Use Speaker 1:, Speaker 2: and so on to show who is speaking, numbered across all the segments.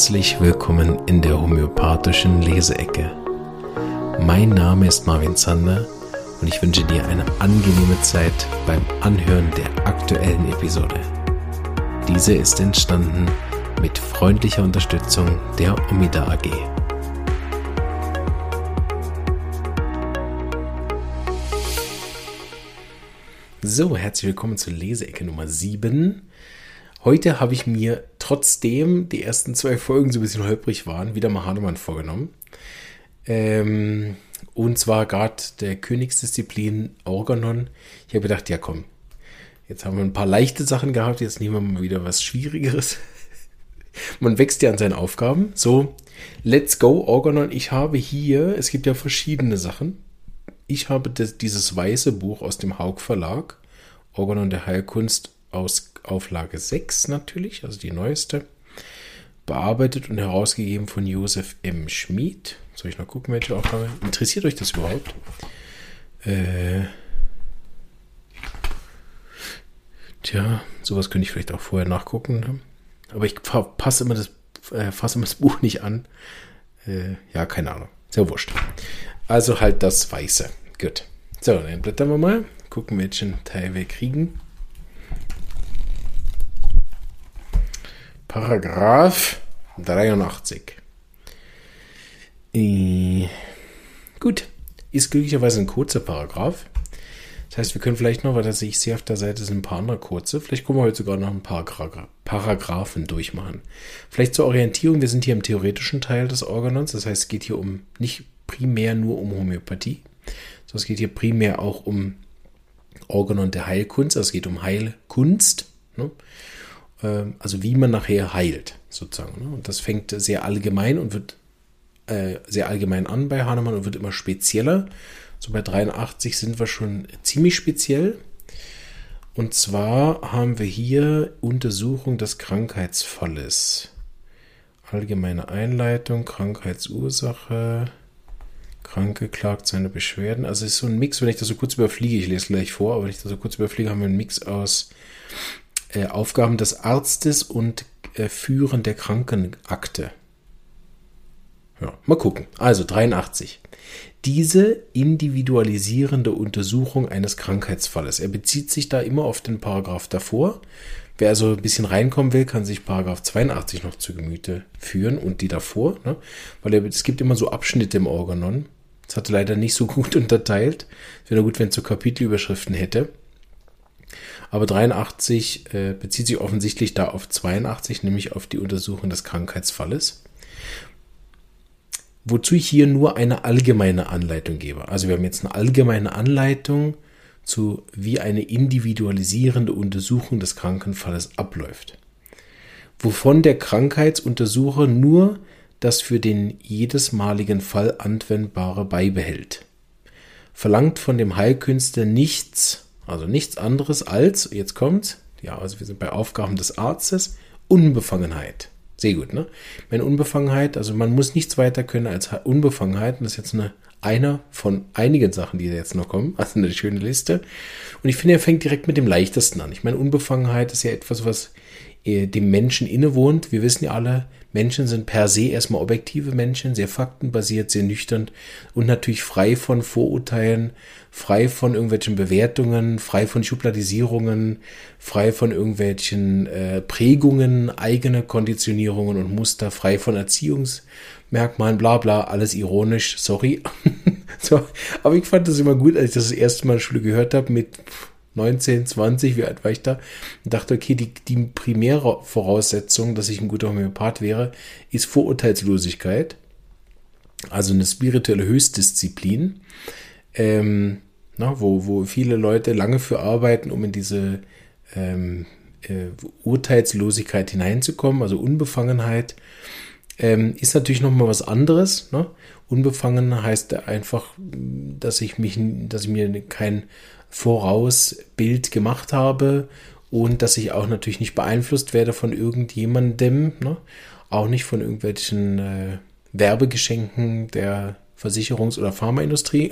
Speaker 1: Herzlich willkommen in der homöopathischen Leseecke. Mein Name ist Marvin Zander und ich wünsche dir eine angenehme Zeit beim Anhören der aktuellen Episode. Diese ist entstanden mit freundlicher Unterstützung der Omida AG. So, herzlich willkommen zur Leseecke Nummer 7. Heute habe ich mir, trotzdem die ersten zwei Folgen so ein bisschen holprig waren, wieder mal Hanuman vorgenommen. Ähm, und zwar gerade der Königsdisziplin Organon. Ich habe gedacht, ja komm, jetzt haben wir ein paar leichte Sachen gehabt, jetzt nehmen wir mal wieder was Schwierigeres. Man wächst ja an seinen Aufgaben. So, let's go, Organon. Ich habe hier, es gibt ja verschiedene Sachen. Ich habe das, dieses weiße Buch aus dem Haug Verlag, Organon der Heilkunst aus Auflage 6 natürlich, also die neueste, bearbeitet und herausgegeben von Josef M. Schmid. Soll ich noch gucken, welche Auflage? Interessiert euch das überhaupt? Äh, tja, sowas könnte ich vielleicht auch vorher nachgucken. Ne? Aber ich passe immer das, äh, fasse immer das Buch nicht an. Äh, ja, keine Ahnung. Sehr wurscht. Also halt das Weiße. Gut. So, dann blättern wir mal. Gucken, welchen Teil wir kriegen. Paragraph 83. Äh, gut, ist glücklicherweise ein kurzer Paragraph. Das heißt, wir können vielleicht noch, weil das ich sehe auf der Seite sind ein paar andere kurze, vielleicht können wir heute sogar noch ein paar Paragraphen durchmachen. Vielleicht zur Orientierung, wir sind hier im theoretischen Teil des Organons, das heißt, es geht hier um nicht primär nur um Homöopathie, sondern es geht hier primär auch um Organon der Heilkunst, also es geht um Heilkunst. Ne? Ähm, also wie man nachher heilt, sozusagen. Ne? Und das fängt sehr allgemein und wird äh, sehr allgemein an bei Hahnemann und wird immer spezieller. So bei 83 sind wir schon ziemlich speziell. Und zwar haben wir hier Untersuchung des Krankheitsfalles. Allgemeine Einleitung, Krankheitsursache, Kranke klagt seine Beschwerden. Also es ist so ein Mix, wenn ich das so kurz überfliege, ich lese gleich vor, aber wenn ich das so kurz überfliege, haben wir einen Mix aus äh, Aufgaben des Arztes und äh, Führen der Krankenakte. Ja, mal gucken. Also 83. Diese individualisierende Untersuchung eines Krankheitsfalles. Er bezieht sich da immer auf den Paragraph davor. Wer also ein bisschen reinkommen will, kann sich Paragraph 82 noch zu Gemüte führen und die davor, ne? weil es gibt immer so Abschnitte im Organon. Das hat er leider nicht so gut unterteilt. Wäre gut, wenn es so Kapitelüberschriften hätte. Aber 83 äh, bezieht sich offensichtlich da auf 82, nämlich auf die Untersuchung des Krankheitsfalles. Wozu ich hier nur eine allgemeine Anleitung gebe. Also wir haben jetzt eine allgemeine Anleitung zu, wie eine individualisierende Untersuchung des Krankenfalles abläuft. Wovon der Krankheitsuntersucher nur das für den jedesmaligen Fall anwendbare beibehält. Verlangt von dem Heilkünstler nichts also nichts anderes als, jetzt kommt, ja, also wir sind bei Aufgaben des Arztes, Unbefangenheit. Sehr gut, ne? Meine Unbefangenheit, also man muss nichts weiter können als Unbefangenheit. Und das ist jetzt eine, einer von einigen Sachen, die jetzt noch kommen. Also eine schöne Liste. Und ich finde, er fängt direkt mit dem leichtesten an. Ich meine, Unbefangenheit ist ja etwas, was dem Menschen innewohnt. Wir wissen ja alle, Menschen sind per se erstmal objektive Menschen, sehr faktenbasiert, sehr nüchtern und natürlich frei von Vorurteilen, frei von irgendwelchen Bewertungen, frei von Schubladisierungen, frei von irgendwelchen äh, Prägungen, eigene Konditionierungen und Muster, frei von Erziehungsmerkmalen, bla bla, alles ironisch, sorry. so, aber ich fand das immer gut, als ich das, das erste Mal in der Schule gehört habe mit 19, 20, wie alt war ich da? Und dachte, okay, die, die primäre Voraussetzung, dass ich ein guter Homöopath wäre, ist Vorurteilslosigkeit. Also eine spirituelle Höchstdisziplin, ähm, na, wo, wo viele Leute lange für arbeiten, um in diese ähm, äh, Urteilslosigkeit hineinzukommen, also Unbefangenheit. Ähm, ist natürlich nochmal was anderes. Ne? Unbefangen heißt einfach, dass ich mich, dass ich mir kein Vorausbild gemacht habe und dass ich auch natürlich nicht beeinflusst werde von irgendjemandem, ne? auch nicht von irgendwelchen äh, Werbegeschenken der Versicherungs- oder Pharmaindustrie,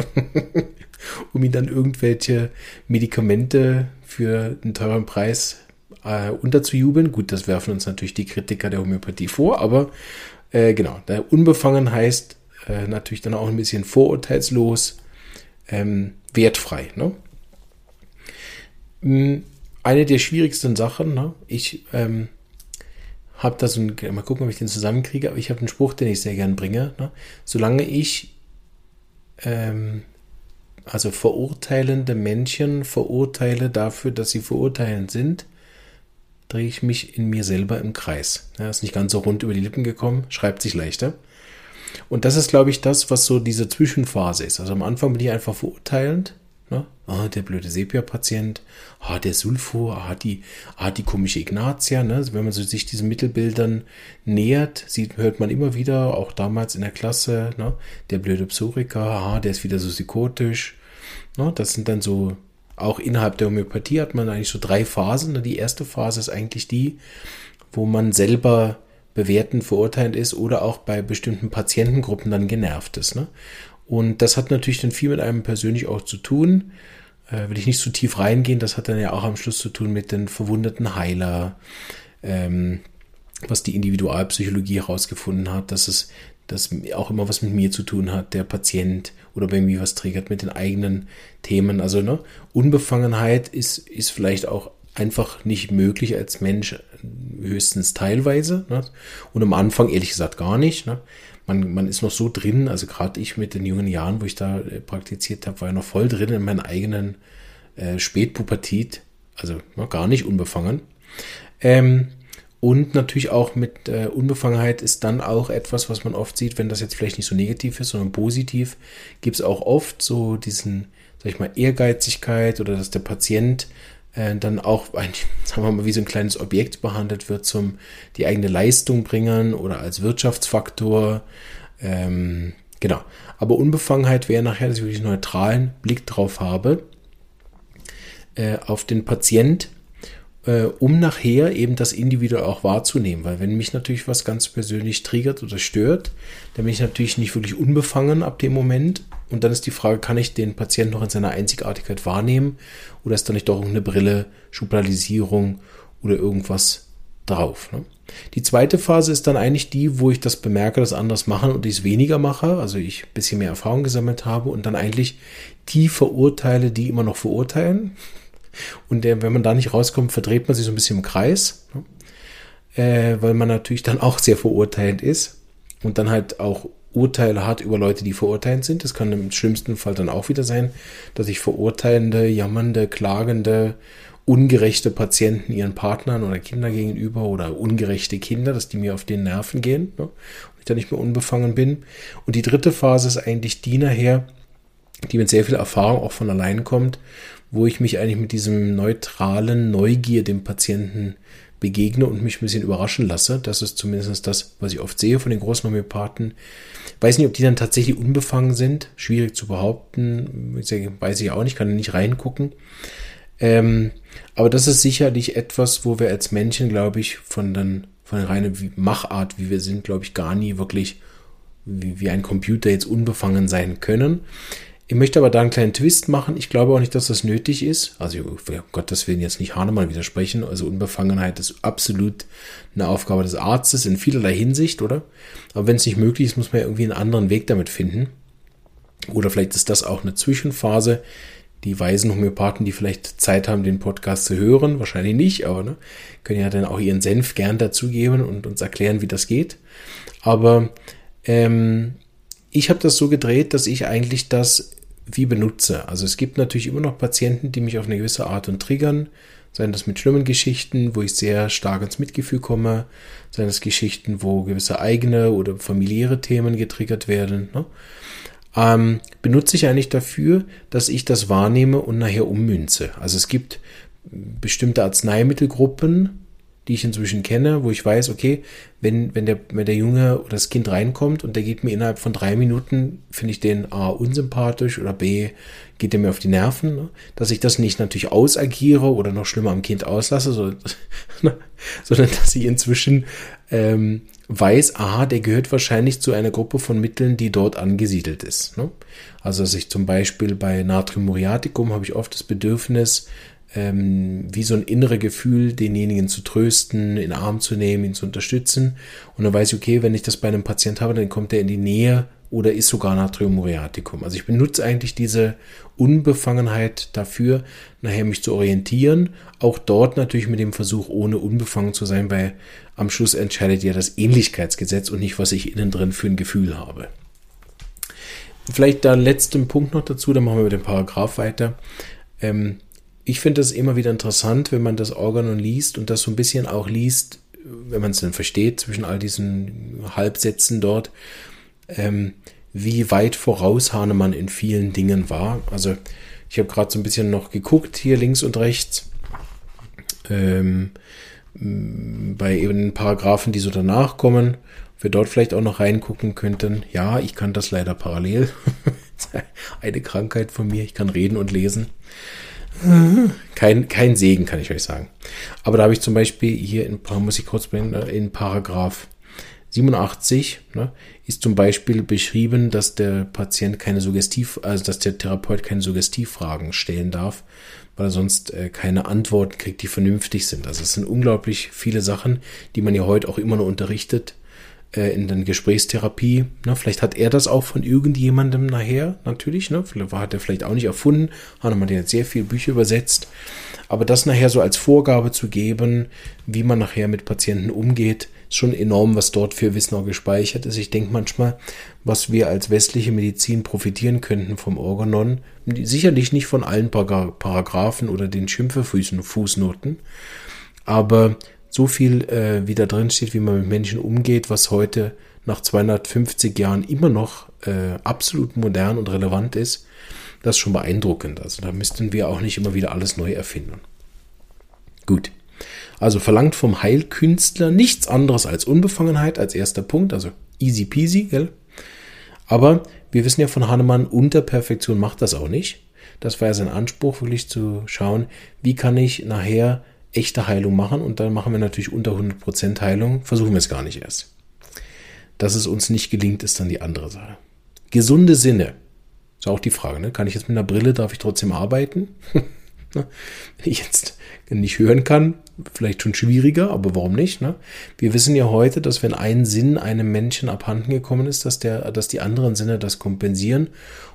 Speaker 1: um ihn dann irgendwelche Medikamente für einen teuren Preis äh, unterzujubeln. Gut, das werfen uns natürlich die Kritiker der Homöopathie vor, aber äh, genau, unbefangen heißt äh, natürlich dann auch ein bisschen vorurteilslos, ähm, wertfrei. Ne? Hm, eine der schwierigsten Sachen, ne? ich ähm, habe da so ein, mal gucken, ob ich den zusammenkriege, aber ich habe einen Spruch, den ich sehr gern bringe. Ne? Solange ich ähm, also verurteilende Menschen verurteile dafür, dass sie verurteilend sind, drehe ich mich in mir selber im Kreis. Ja, ist nicht ganz so rund über die Lippen gekommen, schreibt sich leichter. Und das ist, glaube ich, das, was so diese Zwischenphase ist. Also am Anfang bin ich einfach verurteilend. Ne? Ah, der blöde Sepia-Patient, ah, der Sulfo, ah, die, ah, die komische Ignatia. Ne? Wenn man sich diesen Mittelbildern nähert, sieht, hört man immer wieder, auch damals in der Klasse, ne? der blöde Psoriker, ah, der ist wieder so psychotisch. Ne? Das sind dann so, auch innerhalb der Homöopathie hat man eigentlich so drei Phasen. Ne? Die erste Phase ist eigentlich die, wo man selber bewertend, verurteilend ist oder auch bei bestimmten Patientengruppen dann genervt ist. Ne? Und das hat natürlich dann viel mit einem persönlich auch zu tun. Äh, will ich nicht zu tief reingehen, das hat dann ja auch am Schluss zu tun mit den verwundeten Heiler, ähm, was die Individualpsychologie herausgefunden hat, dass es das auch immer was mit mir zu tun hat, der Patient oder bei mir was triggert mit den eigenen Themen. Also ne, Unbefangenheit ist, ist vielleicht auch einfach nicht möglich als Mensch, höchstens teilweise. Ne? Und am Anfang ehrlich gesagt gar nicht. Ne? Man, man ist noch so drin, also gerade ich mit den jungen Jahren, wo ich da äh, praktiziert habe, war ja noch voll drin in meinen eigenen äh, Spätpubertät, also ne, gar nicht unbefangen. Ähm, und natürlich auch mit äh, Unbefangenheit ist dann auch etwas, was man oft sieht, wenn das jetzt vielleicht nicht so negativ ist, sondern positiv, gibt es auch oft so diesen, sag ich mal, Ehrgeizigkeit oder dass der Patient äh, dann auch, eigentlich, sagen wir mal, wie so ein kleines Objekt behandelt wird, zum die eigene Leistung bringen oder als Wirtschaftsfaktor. Ähm, genau. Aber Unbefangenheit wäre nachher, dass ich wirklich neutralen Blick drauf habe, äh, auf den Patient äh, um nachher eben das individuell auch wahrzunehmen. Weil wenn mich natürlich was ganz persönlich triggert oder stört, dann bin ich natürlich nicht wirklich unbefangen ab dem Moment. Und dann ist die Frage, kann ich den Patienten noch in seiner Einzigartigkeit wahrnehmen oder ist da nicht doch eine Brille, Schubladisierung oder irgendwas drauf? Ne? Die zweite Phase ist dann eigentlich die, wo ich das bemerke, dass anders machen und ich es weniger mache, also ich ein bisschen mehr Erfahrung gesammelt habe und dann eigentlich die verurteile, die immer noch verurteilen. Und der, wenn man da nicht rauskommt, verdreht man sich so ein bisschen im Kreis, ne? äh, weil man natürlich dann auch sehr verurteilend ist und dann halt auch Urteile hat über Leute, die verurteilend sind. Das kann im schlimmsten Fall dann auch wieder sein, dass ich verurteilende, jammernde, klagende, ungerechte Patienten ihren Partnern oder Kindern gegenüber oder ungerechte Kinder, dass die mir auf den Nerven gehen ne? und ich da nicht mehr unbefangen bin. Und die dritte Phase ist eigentlich die nachher, die mit sehr viel Erfahrung auch von allein kommt, wo ich mich eigentlich mit diesem neutralen Neugier dem Patienten begegne und mich ein bisschen überraschen lasse. Das ist zumindest das, was ich oft sehe von den großen Homöopathen. Weiß nicht, ob die dann tatsächlich unbefangen sind. Schwierig zu behaupten. Weiß ich auch nicht, kann nicht reingucken. Ähm, aber das ist sicherlich etwas, wo wir als Menschen, glaube ich, von, den, von der reinen Machart, wie wir sind, glaube ich, gar nie wirklich wie, wie ein Computer jetzt unbefangen sein können. Ich möchte aber da einen kleinen Twist machen. Ich glaube auch nicht, dass das nötig ist. Also, um Gottes Willen jetzt nicht Hahnemann widersprechen. Also, Unbefangenheit ist absolut eine Aufgabe des Arztes in vielerlei Hinsicht, oder? Aber wenn es nicht möglich ist, muss man ja irgendwie einen anderen Weg damit finden. Oder vielleicht ist das auch eine Zwischenphase. Die weisen Homöopathen, die vielleicht Zeit haben, den Podcast zu hören, wahrscheinlich nicht, aber ne, können ja dann auch ihren Senf gern dazugeben und uns erklären, wie das geht. Aber ähm, ich habe das so gedreht, dass ich eigentlich das wie benutze. Also es gibt natürlich immer noch Patienten, die mich auf eine gewisse Art und triggern. Seien das mit schlimmen Geschichten, wo ich sehr stark ins Mitgefühl komme. Seien das Geschichten, wo gewisse eigene oder familiäre Themen getriggert werden. Ne? Ähm, benutze ich eigentlich dafür, dass ich das wahrnehme und nachher ummünze. Also es gibt bestimmte Arzneimittelgruppen, die ich inzwischen kenne, wo ich weiß, okay, wenn, wenn, der, wenn der Junge oder das Kind reinkommt und der geht mir innerhalb von drei Minuten, finde ich den A unsympathisch oder B geht er mir auf die Nerven, ne? dass ich das nicht natürlich ausagiere oder noch schlimmer am Kind auslasse, so, sondern dass ich inzwischen ähm, weiß, aha, der gehört wahrscheinlich zu einer Gruppe von Mitteln, die dort angesiedelt ist. Ne? Also dass ich zum Beispiel bei Natrium muriaticum habe ich oft das Bedürfnis, ähm, wie so ein innere Gefühl, denjenigen zu trösten, in den Arm zu nehmen, ihn zu unterstützen. Und dann weiß ich, okay, wenn ich das bei einem Patient habe, dann kommt er in die Nähe oder ist sogar Natrium muriaticum. Also ich benutze eigentlich diese Unbefangenheit dafür, nachher mich zu orientieren. Auch dort natürlich mit dem Versuch, ohne unbefangen zu sein, weil am Schluss entscheidet ja das Ähnlichkeitsgesetz und nicht, was ich innen drin für ein Gefühl habe. Vielleicht da letzten Punkt noch dazu, dann machen wir mit dem Paragraph weiter. Ähm, ich finde das immer wieder interessant, wenn man das Organon liest und das so ein bisschen auch liest, wenn man es dann versteht, zwischen all diesen Halbsätzen dort, ähm, wie weit voraus Hahnemann in vielen Dingen war. Also ich habe gerade so ein bisschen noch geguckt, hier links und rechts, ähm, bei eben Paragraphen, die so danach kommen, wir dort vielleicht auch noch reingucken könnten. Ja, ich kann das leider parallel. Eine Krankheit von mir, ich kann reden und lesen. Kein, kein Segen, kann ich euch sagen. Aber da habe ich zum Beispiel hier in, muss ich kurz bringen, ne, in Paragraph 87 ne, ist zum Beispiel beschrieben, dass der Patient keine Suggestiv, also dass der Therapeut keine Suggestivfragen stellen darf, weil er sonst äh, keine Antworten kriegt, die vernünftig sind. Also es sind unglaublich viele Sachen, die man ja heute auch immer noch unterrichtet, äh, in der Gesprächstherapie. Ne? Vielleicht hat er das auch von irgendjemandem nachher, natürlich. Ne? Vielleicht hat er vielleicht auch nicht erfunden. Hahnemann hat jetzt sehr viele Bücher übersetzt. Aber das nachher so als Vorgabe zu geben, wie man nachher mit Patienten umgeht, ist schon enorm, was dort für Wissen auch gespeichert ist. Ich denke manchmal, was wir als westliche Medizin profitieren könnten vom Organon, sicherlich nicht von allen Paragraphen oder den Schimpfefußnoten, aber so viel äh, wie da drin steht, wie man mit Menschen umgeht, was heute nach 250 Jahren immer noch äh, absolut modern und relevant ist, das ist schon beeindruckend. Also da müssten wir auch nicht immer wieder alles neu erfinden. Gut. Also verlangt vom Heilkünstler nichts anderes als Unbefangenheit als erster Punkt, also easy peasy, gell? Aber wir wissen ja von Hahnemann, unter Perfektion macht das auch nicht. Das war ja sein Anspruch, wirklich zu schauen, wie kann ich nachher echte Heilung machen und dann machen wir natürlich unter 100% Heilung, versuchen wir es gar nicht erst. Dass es uns nicht gelingt, ist dann die andere Sache. Gesunde Sinne. Ist auch die Frage, ne? Kann ich jetzt mit einer Brille, darf ich trotzdem arbeiten? Wenn ich jetzt nicht hören kann, vielleicht schon schwieriger, aber warum nicht? Ne? Wir wissen ja heute, dass wenn ein Sinn einem Menschen abhanden gekommen ist, dass, der, dass die anderen Sinne das kompensieren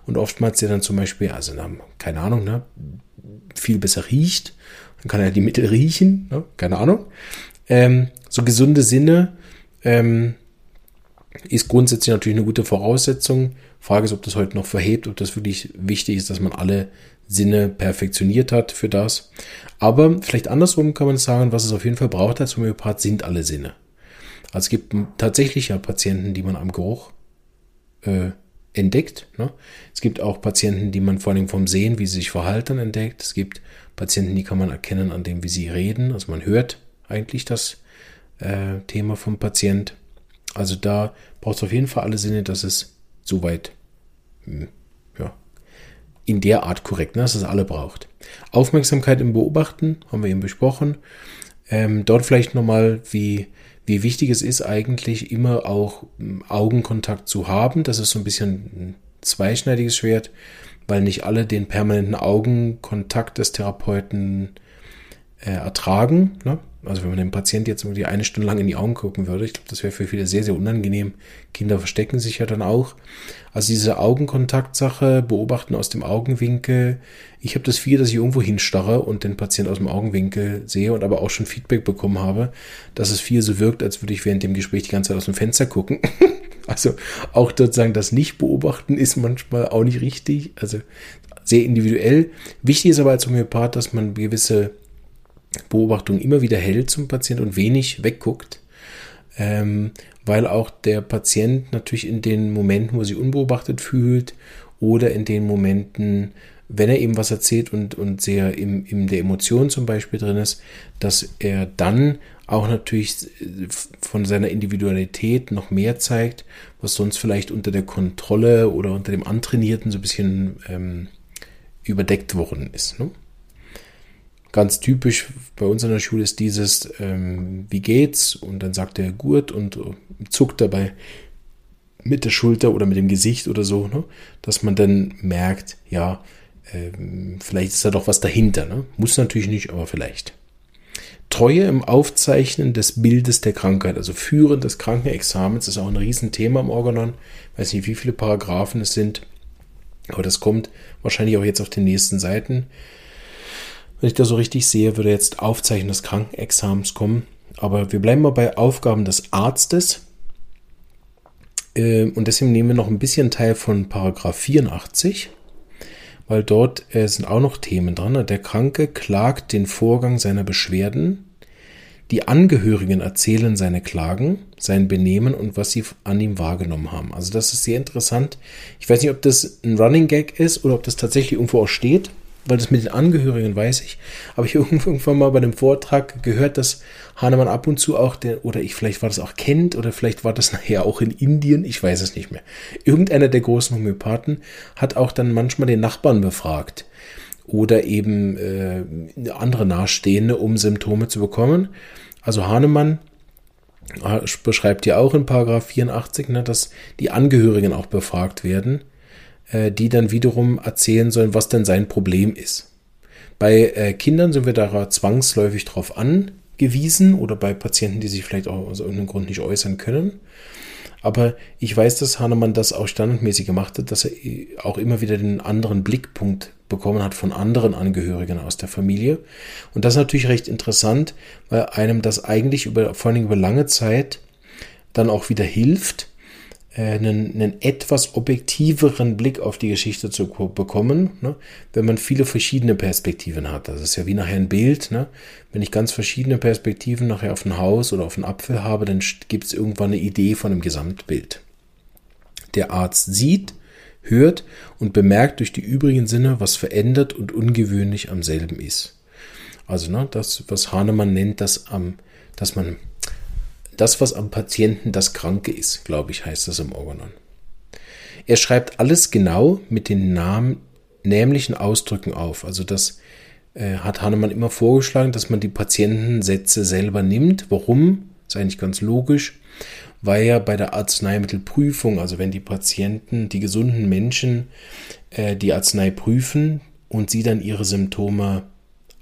Speaker 1: und oftmals der dann zum Beispiel, also keine Ahnung, ne, viel besser riecht dann kann er die Mittel riechen, ne? keine Ahnung. Ähm, so gesunde Sinne ähm, ist grundsätzlich natürlich eine gute Voraussetzung. Frage ist, ob das heute noch verhebt, ob das wirklich wichtig ist, dass man alle Sinne perfektioniert hat für das. Aber vielleicht andersrum kann man sagen, was es auf jeden Fall braucht als Homöopath, sind alle Sinne. Also es gibt tatsächlich ja Patienten, die man am Geruch äh, entdeckt. Ne? Es gibt auch Patienten, die man vor allem vom Sehen, wie sie sich verhalten, entdeckt. Es gibt Patienten, die kann man erkennen an dem, wie sie reden. Also man hört eigentlich das äh, Thema vom Patient. Also da braucht es auf jeden Fall alle Sinne, dass es soweit hm, ja, in der Art korrekt, ne, dass es alle braucht. Aufmerksamkeit im Beobachten haben wir eben besprochen. Ähm, dort vielleicht nochmal, wie, wie wichtig es ist, eigentlich immer auch hm, Augenkontakt zu haben. Das ist so ein bisschen ein zweischneidiges Schwert weil nicht alle den permanenten Augenkontakt des Therapeuten äh, ertragen. Ne? Also wenn man dem Patienten jetzt irgendwie eine Stunde lang in die Augen gucken würde, ich glaube, das wäre für viele sehr, sehr unangenehm. Kinder verstecken sich ja dann auch. Also diese Augenkontaktsache, beobachten aus dem Augenwinkel. Ich habe das viel, dass ich irgendwo hinstarre und den Patienten aus dem Augenwinkel sehe und aber auch schon Feedback bekommen habe, dass es viel so wirkt, als würde ich während dem Gespräch die ganze Zeit aus dem Fenster gucken. Also auch sozusagen das Nicht-Beobachten ist manchmal auch nicht richtig. Also sehr individuell. Wichtig ist aber als Homöopath, dass man gewisse Beobachtungen immer wieder hält zum Patienten und wenig wegguckt. Ähm, weil auch der Patient natürlich in den Momenten, wo er sich unbeobachtet fühlt oder in den Momenten, wenn er eben was erzählt und, und sehr im, in der Emotion zum Beispiel drin ist, dass er dann auch natürlich äh, von seiner Individualität noch mehr zeigt, was sonst vielleicht unter der Kontrolle oder unter dem Antrainierten so ein bisschen ähm, überdeckt worden ist. Ne? Ganz typisch bei uns in der Schule ist dieses, ähm, wie geht's? Und dann sagt er gut und äh, zuckt dabei mit der Schulter oder mit dem Gesicht oder so, ne? dass man dann merkt, ja, ähm, vielleicht ist da doch was dahinter. Ne? Muss natürlich nicht, aber vielleicht. Treue im Aufzeichnen des Bildes der Krankheit, also Führen des Krankenexamens, ist auch ein Riesenthema im Organon. Ich weiß nicht, wie viele Paragraphen es sind, aber das kommt wahrscheinlich auch jetzt auf den nächsten Seiten. Wenn ich das so richtig sehe, würde jetzt Aufzeichnen des Krankenexamens kommen. Aber wir bleiben mal bei Aufgaben des Arztes. Ähm, und deswegen nehmen wir noch ein bisschen Teil von Paragraph 84 weil dort äh, sind auch noch Themen dran. Der Kranke klagt den Vorgang seiner Beschwerden. Die Angehörigen erzählen seine Klagen, sein Benehmen und was sie an ihm wahrgenommen haben. Also das ist sehr interessant. Ich weiß nicht, ob das ein Running Gag ist oder ob das tatsächlich irgendwo auch steht weil das mit den Angehörigen weiß ich. Aber ich irgendwann mal bei dem Vortrag gehört, dass Hahnemann ab und zu auch, der, oder ich, vielleicht war das auch Kent, oder vielleicht war das nachher auch in Indien, ich weiß es nicht mehr. Irgendeiner der großen Homöopathen hat auch dann manchmal den Nachbarn befragt. Oder eben äh, andere Nahestehende, um Symptome zu bekommen. Also Hahnemann äh, beschreibt ja auch in Paragraph 84, ne, dass die Angehörigen auch befragt werden die dann wiederum erzählen sollen, was denn sein Problem ist. Bei äh, Kindern sind wir da zwangsläufig drauf angewiesen oder bei Patienten, die sich vielleicht auch aus irgendeinem Grund nicht äußern können. Aber ich weiß, dass Hahnemann das auch standardmäßig gemacht hat, dass er auch immer wieder den anderen Blickpunkt bekommen hat von anderen Angehörigen aus der Familie. Und das ist natürlich recht interessant, weil einem das eigentlich über, vor allem über lange Zeit dann auch wieder hilft, äh, einen, einen etwas objektiveren Blick auf die Geschichte zu bekommen, ne? wenn man viele verschiedene Perspektiven hat. Das ist ja wie nachher ein Bild. Ne? Wenn ich ganz verschiedene Perspektiven nachher auf ein Haus oder auf einen Apfel habe, dann gibt es irgendwann eine Idee von einem Gesamtbild. Der Arzt sieht, hört und bemerkt durch die übrigen Sinne, was verändert und ungewöhnlich am selben ist. Also ne, das, was Hahnemann nennt, dass, am, dass man das, was am Patienten das Kranke ist, glaube ich, heißt das im Organon. Er schreibt alles genau mit den Namen, nämlichen Ausdrücken auf. Also das äh, hat Hahnemann immer vorgeschlagen, dass man die Patientensätze selber nimmt. Warum? Ist eigentlich ganz logisch, weil ja bei der Arzneimittelprüfung, also wenn die Patienten, die gesunden Menschen äh, die Arznei prüfen und sie dann ihre Symptome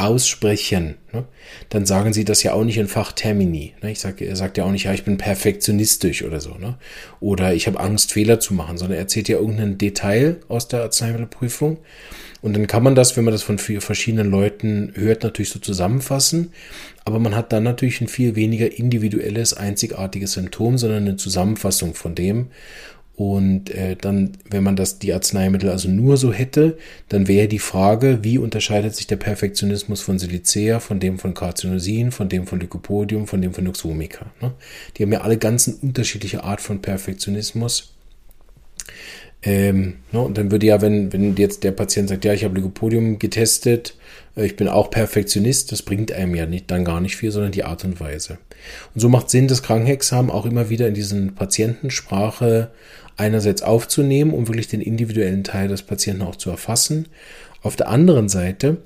Speaker 1: aussprechen, ne, dann sagen sie das ja auch nicht in Fachtermini. Ne? Ich sage, er sagt ja auch nicht, ja, ich bin perfektionistisch oder so, ne? Oder ich habe Angst, Fehler zu machen, sondern er erzählt ja irgendein Detail aus der Arzneimittelprüfung. Und dann kann man das, wenn man das von verschiedenen Leuten hört, natürlich so zusammenfassen. Aber man hat dann natürlich ein viel weniger individuelles, einzigartiges Symptom, sondern eine Zusammenfassung von dem. Und äh, dann, wenn man das, die Arzneimittel also nur so hätte, dann wäre die Frage, wie unterscheidet sich der Perfektionismus von Silicea, von dem von Carcinosin, von dem von Lycopodium, von dem von Noxomica. Ne? Die haben ja alle ganz unterschiedliche Art von Perfektionismus. Ähm, ne? Und dann würde ja, wenn, wenn jetzt der Patient sagt, ja, ich habe Lycopodium getestet, äh, ich bin auch Perfektionist, das bringt einem ja nicht, dann gar nicht viel, sondern die Art und Weise. Und so macht Sinn, das Krankenexamen auch immer wieder in diesen Patientensprache einerseits aufzunehmen, um wirklich den individuellen Teil des Patienten auch zu erfassen. Auf der anderen Seite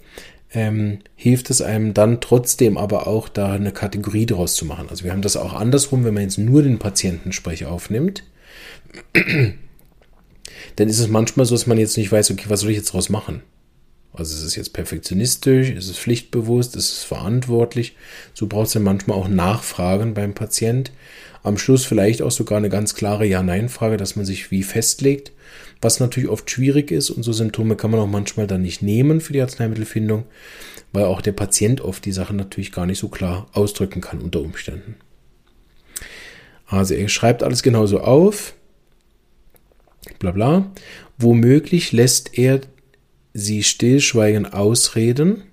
Speaker 1: ähm, hilft es einem dann trotzdem aber auch, da eine Kategorie draus zu machen. Also wir haben das auch andersrum, wenn man jetzt nur den Patientensprech aufnimmt, dann ist es manchmal so, dass man jetzt nicht weiß, okay, was soll ich jetzt draus machen? Also ist es jetzt perfektionistisch, ist es pflichtbewusst, ist es verantwortlich. So braucht es dann manchmal auch Nachfragen beim Patient. Am Schluss vielleicht auch sogar eine ganz klare Ja-Nein-Frage, dass man sich wie festlegt, was natürlich oft schwierig ist und so Symptome kann man auch manchmal dann nicht nehmen für die Arzneimittelfindung, weil auch der Patient oft die Sachen natürlich gar nicht so klar ausdrücken kann unter Umständen. Also er schreibt alles genauso auf, bla bla. Womöglich lässt er sie stillschweigend ausreden,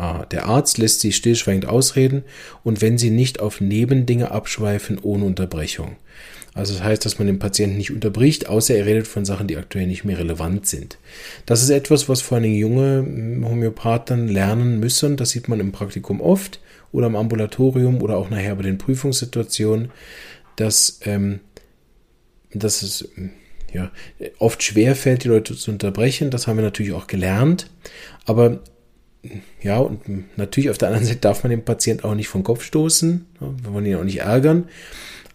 Speaker 1: Ah, der Arzt lässt sie stillschweigend ausreden und wenn sie nicht auf Nebendinge abschweifen ohne Unterbrechung. Also das heißt, dass man den Patienten nicht unterbricht, außer er redet von Sachen, die aktuell nicht mehr relevant sind. Das ist etwas, was vor allem junge hm, Homöopathen lernen müssen. Das sieht man im Praktikum oft oder im Ambulatorium oder auch nachher bei den Prüfungssituationen, dass, ähm, dass es hm, ja, oft schwer fällt, die Leute zu unterbrechen. Das haben wir natürlich auch gelernt. Aber ja, und natürlich auf der anderen Seite darf man den Patienten auch nicht vom Kopf stoßen. Wir wollen ihn auch nicht ärgern.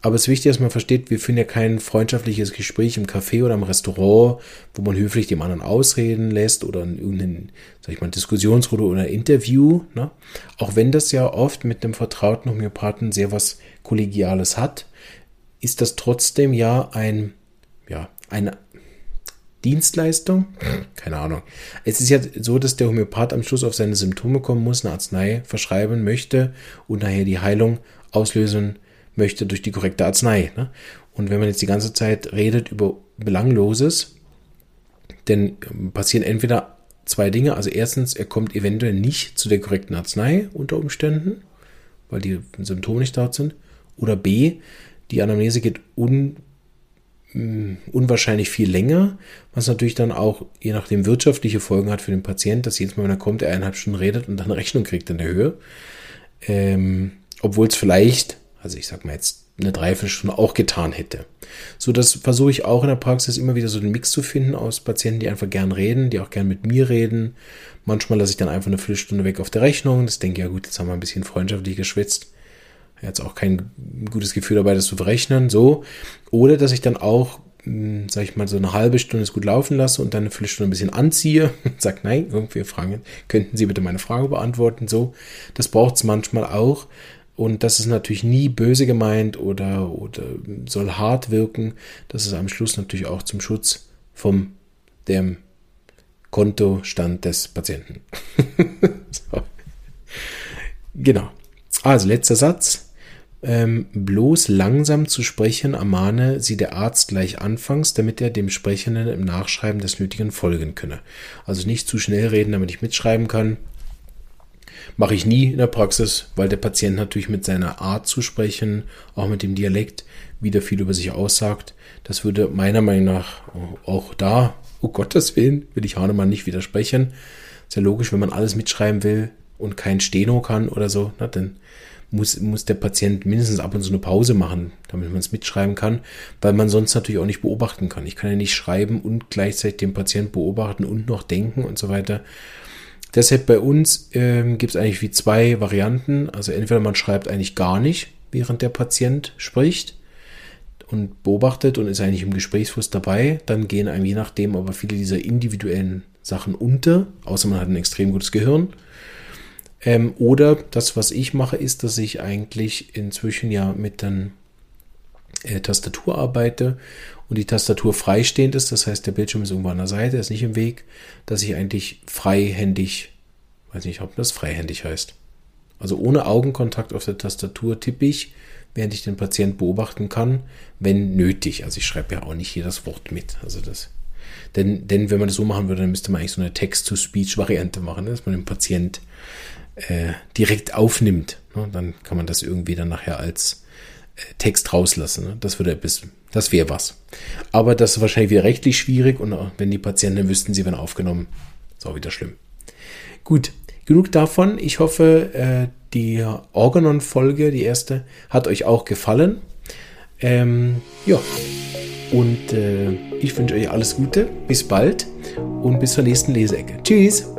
Speaker 1: Aber es ist wichtig, dass man versteht, wir führen ja kein freundschaftliches Gespräch im Café oder im Restaurant, wo man höflich dem anderen ausreden lässt oder in irgendeine, sag ich mal, Diskussionsrunde oder Interview. Ne? Auch wenn das ja oft mit einem vertrauten Homöopathen sehr was Kollegiales hat, ist das trotzdem ja ein, eine Dienstleistung? Keine Ahnung. Es ist ja so, dass der Homöopath am Schluss auf seine Symptome kommen muss, eine Arznei verschreiben möchte und nachher die Heilung auslösen möchte durch die korrekte Arznei. Ne? Und wenn man jetzt die ganze Zeit redet über Belangloses, dann passieren entweder zwei Dinge. Also erstens, er kommt eventuell nicht zu der korrekten Arznei unter Umständen, weil die Symptome nicht dort sind. Oder B, die Anamnese geht un, unwahrscheinlich viel länger, was natürlich dann auch je nachdem wirtschaftliche Folgen hat für den Patient, dass jedes Mal, wenn er kommt, er eineinhalb Stunden redet und dann eine Rechnung kriegt in der Höhe. Ähm, Obwohl es vielleicht also ich sag mal jetzt eine Dreiviertelstunde auch getan hätte. So, das versuche ich auch in der Praxis immer wieder so den Mix zu finden aus Patienten, die einfach gern reden, die auch gern mit mir reden. Manchmal lasse ich dann einfach eine Viertelstunde weg auf der Rechnung. Das denke ich, ja gut, jetzt haben wir ein bisschen freundschaftlich geschwitzt. Jetzt auch kein gutes Gefühl dabei, das zu verrechnen, so. Oder dass ich dann auch, hm, sag ich mal, so eine halbe Stunde es gut laufen lasse und dann eine Viertelstunde ein bisschen anziehe und sage, nein, irgendwie fragen, könnten Sie bitte meine Frage beantworten, so. Das braucht es manchmal auch. Und das ist natürlich nie böse gemeint oder, oder soll hart wirken. Das ist am Schluss natürlich auch zum Schutz vom dem Kontostand des Patienten. so. Genau. Also letzter Satz. Ähm, bloß langsam zu sprechen ermahne sie der Arzt gleich anfangs, damit er dem Sprechenden im Nachschreiben des Nötigen folgen könne. Also nicht zu schnell reden, damit ich mitschreiben kann. Mache ich nie in der Praxis, weil der Patient natürlich mit seiner Art zu sprechen, auch mit dem Dialekt, wieder viel über sich aussagt. Das würde meiner Meinung nach auch da, oh Gottes Willen, will ich Hahnemann nicht widersprechen. Ist ja logisch, wenn man alles mitschreiben will und kein Steno kann oder so, na, dann muss, muss der Patient mindestens ab und zu eine Pause machen, damit man es mitschreiben kann, weil man sonst natürlich auch nicht beobachten kann. Ich kann ja nicht schreiben und gleichzeitig den Patient beobachten und noch denken und so weiter. Deshalb bei uns ähm, gibt es eigentlich wie zwei Varianten. Also entweder man schreibt eigentlich gar nicht, während der Patient spricht und beobachtet und ist eigentlich im Gesprächsfluss dabei. Dann gehen einem je nachdem aber viele dieser individuellen Sachen unter, außer man hat ein extrem gutes Gehirn. Ähm, oder das, was ich mache, ist, dass ich eigentlich inzwischen ja mit der äh, Tastatur arbeite und die Tastatur freistehend ist, das heißt, der Bildschirm ist irgendwo an der Seite, ist nicht im Weg, dass ich eigentlich freihändig, weiß nicht, ob das freihändig heißt. Also ohne Augenkontakt auf der Tastatur tippe ich, während ich den Patient beobachten kann, wenn nötig. Also ich schreibe ja auch nicht jedes Wort mit. Also das, denn, denn wenn man das so machen würde, dann müsste man eigentlich so eine Text-to-Speech-Variante machen, ne? dass man den Patient äh, direkt aufnimmt. Ne? Dann kann man das irgendwie dann nachher als äh, Text rauslassen. Ne? Das würde bis das wäre was. Aber das ist wahrscheinlich wieder rechtlich schwierig und wenn die Patienten wüssten, sie werden aufgenommen, ist auch wieder schlimm. Gut, genug davon. Ich hoffe, äh, die Organon-Folge, die erste, hat euch auch gefallen. Ähm, ja, und äh, ich wünsche euch alles Gute. Bis bald und bis zur nächsten Leseecke. Tschüss!